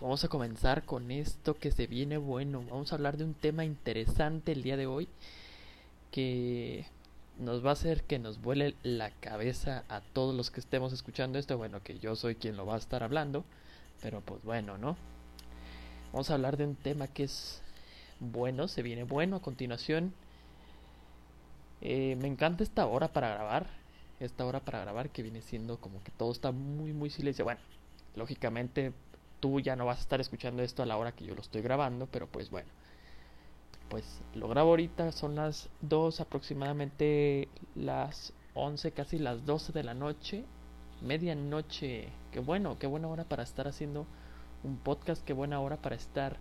vamos a comenzar con esto que se viene bueno. Vamos a hablar de un tema interesante el día de hoy que nos va a hacer que nos vuele la cabeza a todos los que estemos escuchando esto. Bueno, que yo soy quien lo va a estar hablando, pero pues bueno, ¿no? Vamos a hablar de un tema que es bueno, se viene bueno a continuación. Eh, me encanta esta hora para grabar, esta hora para grabar que viene siendo como que todo está muy, muy silencio. Bueno, lógicamente tú ya no vas a estar escuchando esto a la hora que yo lo estoy grabando, pero pues bueno. Pues lo grabo ahorita, son las 2 aproximadamente las 11, casi las 12 de la noche, medianoche. Qué bueno, qué buena hora para estar haciendo un podcast, qué buena hora para estar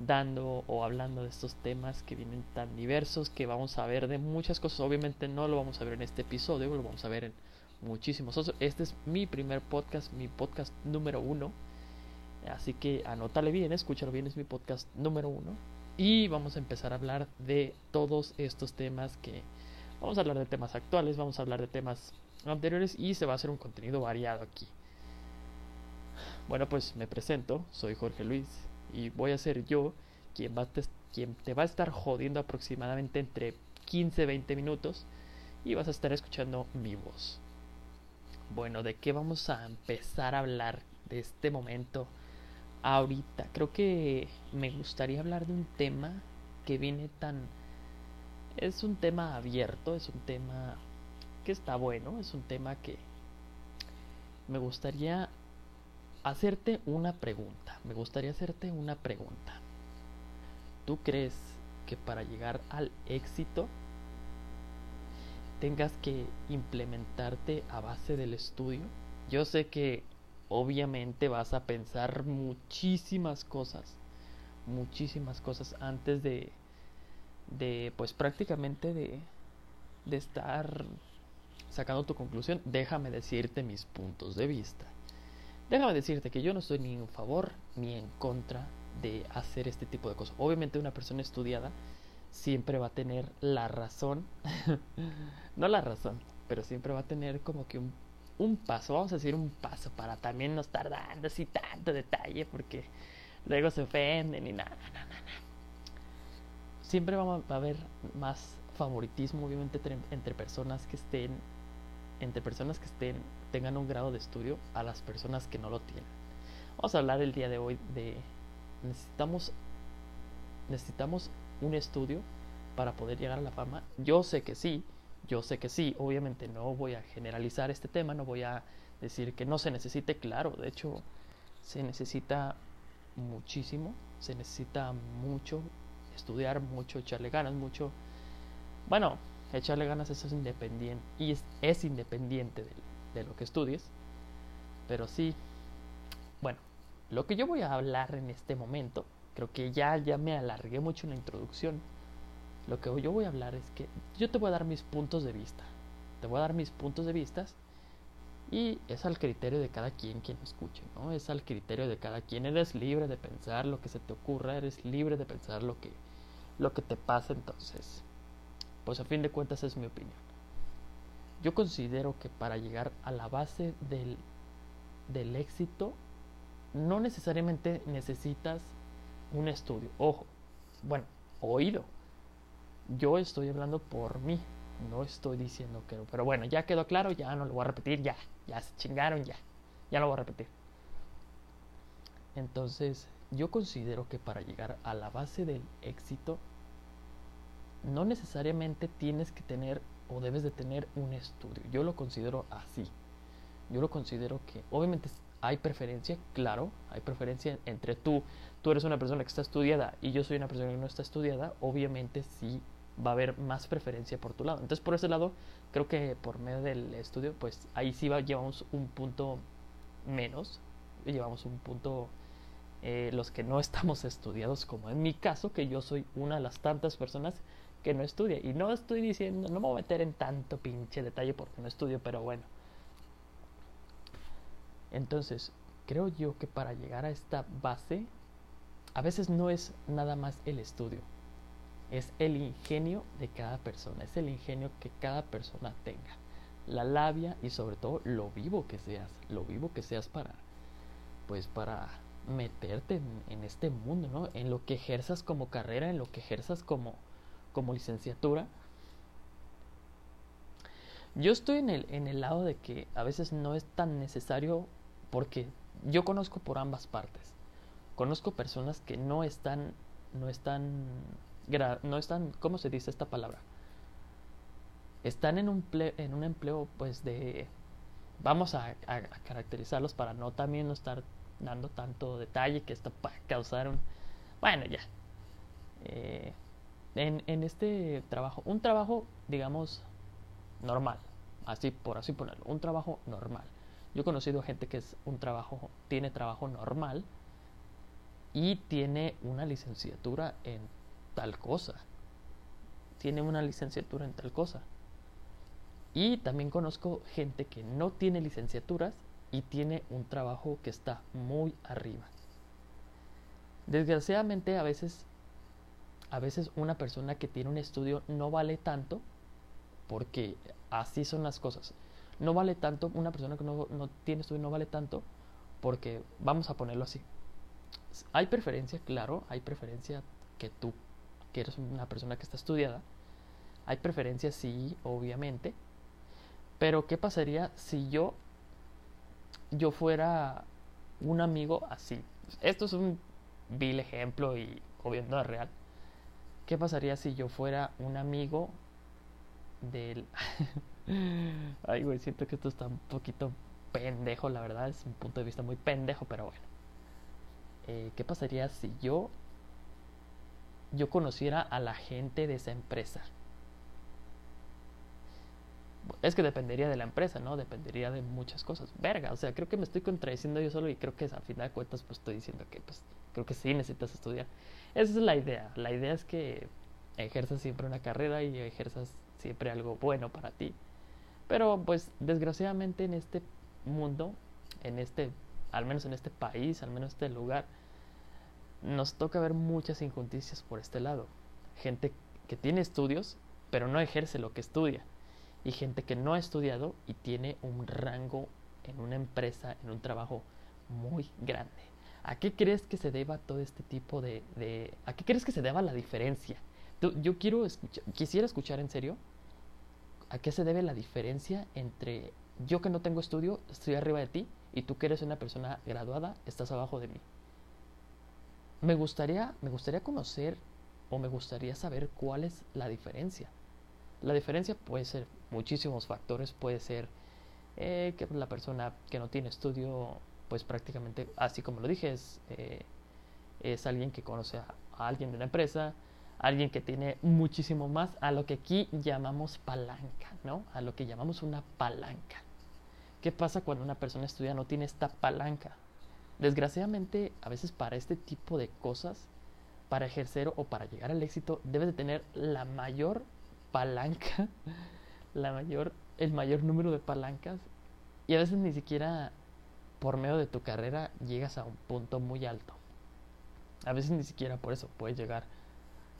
dando o hablando de estos temas que vienen tan diversos que vamos a ver de muchas cosas. Obviamente no lo vamos a ver en este episodio, lo vamos a ver en muchísimos otros. Este es mi primer podcast, mi podcast número uno Así que anótale bien, escúchalo bien, es mi podcast número uno. Y vamos a empezar a hablar de todos estos temas que... Vamos a hablar de temas actuales, vamos a hablar de temas anteriores y se va a hacer un contenido variado aquí. Bueno, pues me presento, soy Jorge Luis y voy a ser yo quien, te, te va a estar jodiendo aproximadamente entre 15-20 minutos y vas a estar escuchando mi voz. Bueno, ¿de qué vamos a empezar a hablar de este momento? Ahorita. Creo que me gustaría hablar de un tema que viene tan... Es un tema abierto, es un tema que está bueno, es un tema que me gustaría hacerte una pregunta. Me gustaría hacerte una pregunta. ¿Tú crees que para llegar al éxito tengas que implementarte a base del estudio? Yo sé que obviamente vas a pensar muchísimas cosas, muchísimas cosas antes de, de pues prácticamente de, de estar sacando tu conclusión. Déjame decirte mis puntos de vista. Déjame decirte que yo no estoy ni en favor ni en contra de hacer este tipo de cosas. Obviamente una persona estudiada siempre va a tener la razón, no la razón, pero siempre va a tener como que un un paso, vamos a decir un paso para también no estar dando así tanto detalle porque luego se ofenden y nada, nada, nada. Siempre va a haber más favoritismo, obviamente, entre, personas que estén, entre personas que estén, tengan un grado de estudio a las personas que no lo tienen. Vamos a hablar el día de hoy de necesitamos, necesitamos un estudio para poder llegar a la fama. Yo sé que sí, yo sé que sí, obviamente no voy a generalizar este tema, no voy a decir que no se necesite, claro, de hecho se necesita muchísimo, se necesita mucho estudiar, mucho echarle ganas, mucho... Bueno, echarle ganas eso es independiente y es, independiente de, de lo que estudies, pero sí, bueno, lo que yo voy a hablar en este momento, creo que ya, ya me alargué mucho en la introducción, lo que yo voy a hablar es que yo te voy a dar mis puntos de vista. Te voy a dar mis puntos de vista y es al criterio de cada quien quien escuche, ¿no? Es al criterio de cada quien. Eres libre de pensar lo que se te ocurra, eres libre de pensar lo que, lo que te pasa entonces. Pues a fin de cuentas es mi opinión. Yo considero que para llegar a la base del, del éxito no necesariamente necesitas un estudio. Ojo, bueno, oído yo estoy hablando por mí, no estoy diciendo que... Pero bueno, ya quedó claro, ya no lo voy a repetir, ya, ya se chingaron, ya, ya lo voy a repetir. Entonces, yo considero que para llegar a la base del éxito, no necesariamente tienes que tener o debes de tener un estudio. Yo lo considero así. Yo lo considero que obviamente hay preferencia, claro, hay preferencia entre tú, tú eres una persona que está estudiada y yo soy una persona que no está estudiada, obviamente sí va a haber más preferencia por tu lado. Entonces, por ese lado, creo que por medio del estudio, pues ahí sí va, llevamos un punto menos, llevamos un punto eh, los que no estamos estudiados, como en mi caso, que yo soy una de las tantas personas que no estudia. Y no estoy diciendo, no me voy a meter en tanto pinche detalle porque no estudio, pero bueno. Entonces, creo yo que para llegar a esta base, a veces no es nada más el estudio es el ingenio de cada persona, es el ingenio que cada persona tenga, la labia y sobre todo lo vivo que seas, lo vivo que seas para, pues para meterte en, este mundo, ¿no? En lo que ejerzas como carrera, en lo que ejerzas como, como licenciatura. Yo estoy en el, en el lado de que a veces no es tan necesario porque yo conozco por ambas partes. Conozco personas que no están, no están, no están, ¿cómo se dice esta palabra? Están en un, un empleo pues de, vamos a, caracterizarlos para no también no estar dando tanto detalle que esto pueda causar un... Bueno, ya. Eh, en, en este trabajo, un trabajo, digamos, normal, así por así ponerlo, un trabajo normal. Yo he conocido gente que es un trabajo, tiene trabajo normal y tiene una licenciatura en tal cosa. Tiene una licenciatura en tal cosa. Y también conozco gente que no tiene licenciaturas y tiene un trabajo que está muy arriba. Desgraciadamente a veces a veces una persona que tiene un estudio no vale tanto porque así son las cosas. No vale tanto, una persona que no, no tiene estudio no vale tanto porque vamos a ponerlo así. Hay preferencia, claro, hay preferencia que tú, que eres una persona que está estudiada. Hay preferencia, sí, obviamente. Pero ¿qué pasaría si yo yo fuera un amigo así. Esto es un vil ejemplo y obviamente no real. ¿Qué pasaría si yo fuera un amigo del... Ay, güey, siento que esto está un poquito pendejo, la verdad. Es un punto de vista muy pendejo, pero bueno. Eh, ¿Qué pasaría si yo... Yo conociera a la gente de esa empresa? es que dependería de la empresa, ¿no? Dependería de muchas cosas. Verga, o sea, creo que me estoy contradiciendo yo solo y creo que a final de cuentas pues estoy diciendo que pues creo que sí necesitas estudiar. Esa es la idea. La idea es que ejerzas siempre una carrera y ejerzas siempre algo bueno para ti. Pero pues desgraciadamente en este mundo, en este, al menos en este país, al menos en este lugar, nos toca ver muchas injusticias por este lado. Gente que tiene estudios, pero no ejerce lo que estudia y gente que no ha estudiado y tiene un rango en una empresa, en un trabajo muy grande. ¿A qué crees que se deba todo este tipo de... ¿A qué crees que se deba la diferencia? Yo quiero escuchar, quisiera escuchar en serio a qué se debe la diferencia entre yo que no tengo estudio, estoy arriba de ti, y tú que eres una persona graduada, estás abajo de mí. Me gustaría, me gustaría conocer o me gustaría saber cuál es la diferencia. La diferencia puede ser muchísimos factores, puede ser eh, que la persona que no tiene estudio, pues prácticamente, así como lo dije, es, eh, es alguien que conoce a, alguien de una empresa, alguien que tiene muchísimo más a lo que aquí llamamos palanca, ¿no? A lo que llamamos una palanca. ¿Qué pasa cuando una persona estudia no tiene esta palanca? Desgraciadamente, a veces para este tipo de cosas, para ejercer o para llegar al éxito, debes de tener la mayor palanca, la mayor, el mayor número de palancas y a veces ni siquiera por medio de tu carrera llegas a un punto muy alto. A veces ni siquiera por eso puedes llegar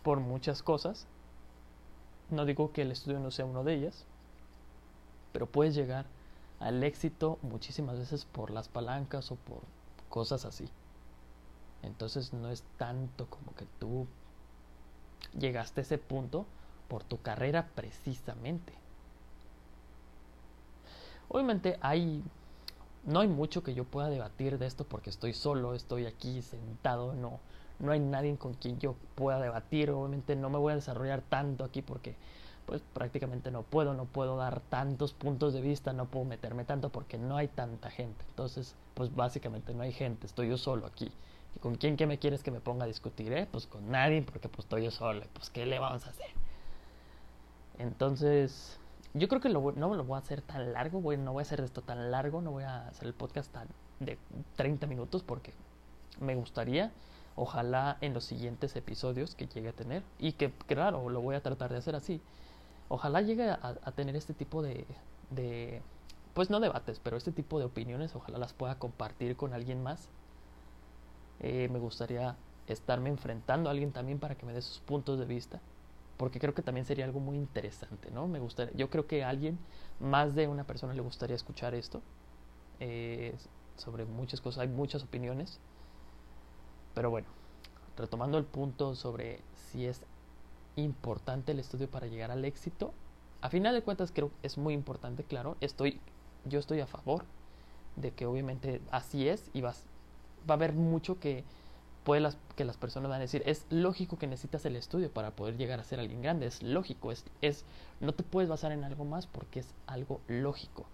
por muchas cosas. No digo que el estudio no sea uno de ellas, pero puedes llegar al éxito muchísimas veces por las palancas o por cosas así. Entonces no es tanto como que tú llegaste a ese punto por tu carrera precisamente. Obviamente hay no hay mucho que yo pueda debatir de esto porque estoy solo, estoy aquí sentado, no no hay nadie con quien yo pueda debatir, obviamente no me voy a desarrollar tanto aquí porque pues prácticamente no puedo, no puedo dar tantos puntos de vista, no puedo meterme tanto porque no hay tanta gente. Entonces, pues básicamente no hay gente, estoy yo solo aquí. ¿Y con quién que me quieres que me ponga a discutir? Eh? Pues con nadie porque pues estoy yo solo, pues ¿qué le vamos a hacer? Entonces, yo creo que lo, no lo voy a hacer tan largo, voy, no voy a hacer esto tan largo, no voy a hacer el podcast tan de 30 minutos porque me gustaría, ojalá en los siguientes episodios que llegue a tener, y que claro, lo voy a tratar de hacer así, ojalá llegue a, tener este tipo de, pues no debates, pero este tipo de opiniones, ojalá las pueda compartir con alguien más. Eh, me gustaría estarme enfrentando a alguien también para que me dé sus puntos de vista porque creo que también sería algo muy interesante, ¿no? Me gustaría, yo creo que a alguien, más de una persona le gustaría escuchar esto, eh, sobre muchas cosas, hay muchas opiniones, Pero bueno, retomando el punto sobre si es importante el estudio para llegar al éxito, a final de cuentas creo que es muy importante, claro, estoy, yo estoy a favor de que obviamente así es y vas, va a haber mucho que, puede las, que las personas van a decir, es lógico que necesitas el estudio para poder llegar a ser alguien grande, es lógico, es, es, no te puedes basar en algo más porque es algo lógico,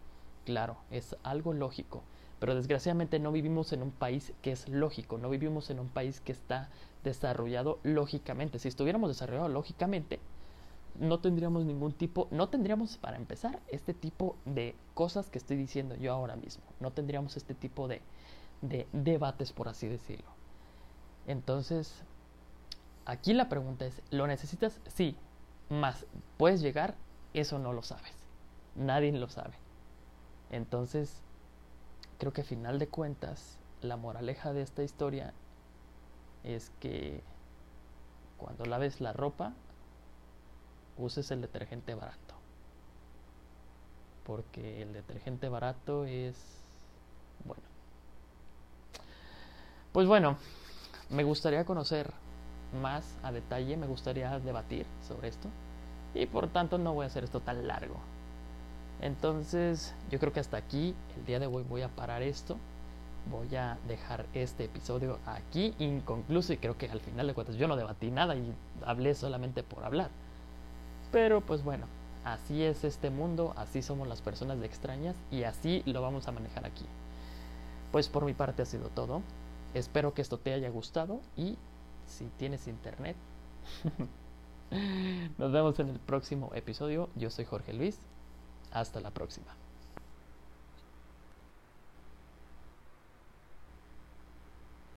claro, es algo lógico, pero desgraciadamente no vivimos en un país que es lógico, no vivimos en un país que está desarrollado lógicamente, si estuviéramos desarrollados lógicamente, no tendríamos ningún tipo, no tendríamos para empezar este tipo de cosas que estoy diciendo yo ahora mismo, no tendríamos este tipo de, de debates, por así decirlo. Entonces, aquí la pregunta es, ¿lo necesitas? Sí, más, ¿puedes llegar? Eso no lo sabes, nadie lo sabe. Entonces, creo que a final de cuentas, la moraleja de esta historia es que cuando laves la ropa, uses el detergente barato. Porque el detergente barato es bueno. Pues bueno, me gustaría conocer más a detalle, me gustaría debatir sobre esto. Y por tanto no voy a hacer esto tan largo. Entonces yo creo que hasta aquí, el día de hoy voy a parar esto. Voy a dejar este episodio aquí inconcluso y creo que al final de cuentas yo no debatí nada y hablé solamente por hablar. Pero pues bueno, así es este mundo, así somos las personas de extrañas y así lo vamos a manejar aquí. Pues por mi parte ha sido todo. Espero que esto te haya gustado y si tienes internet, nos vemos en el próximo episodio. Yo soy Jorge Luis. Hasta la próxima.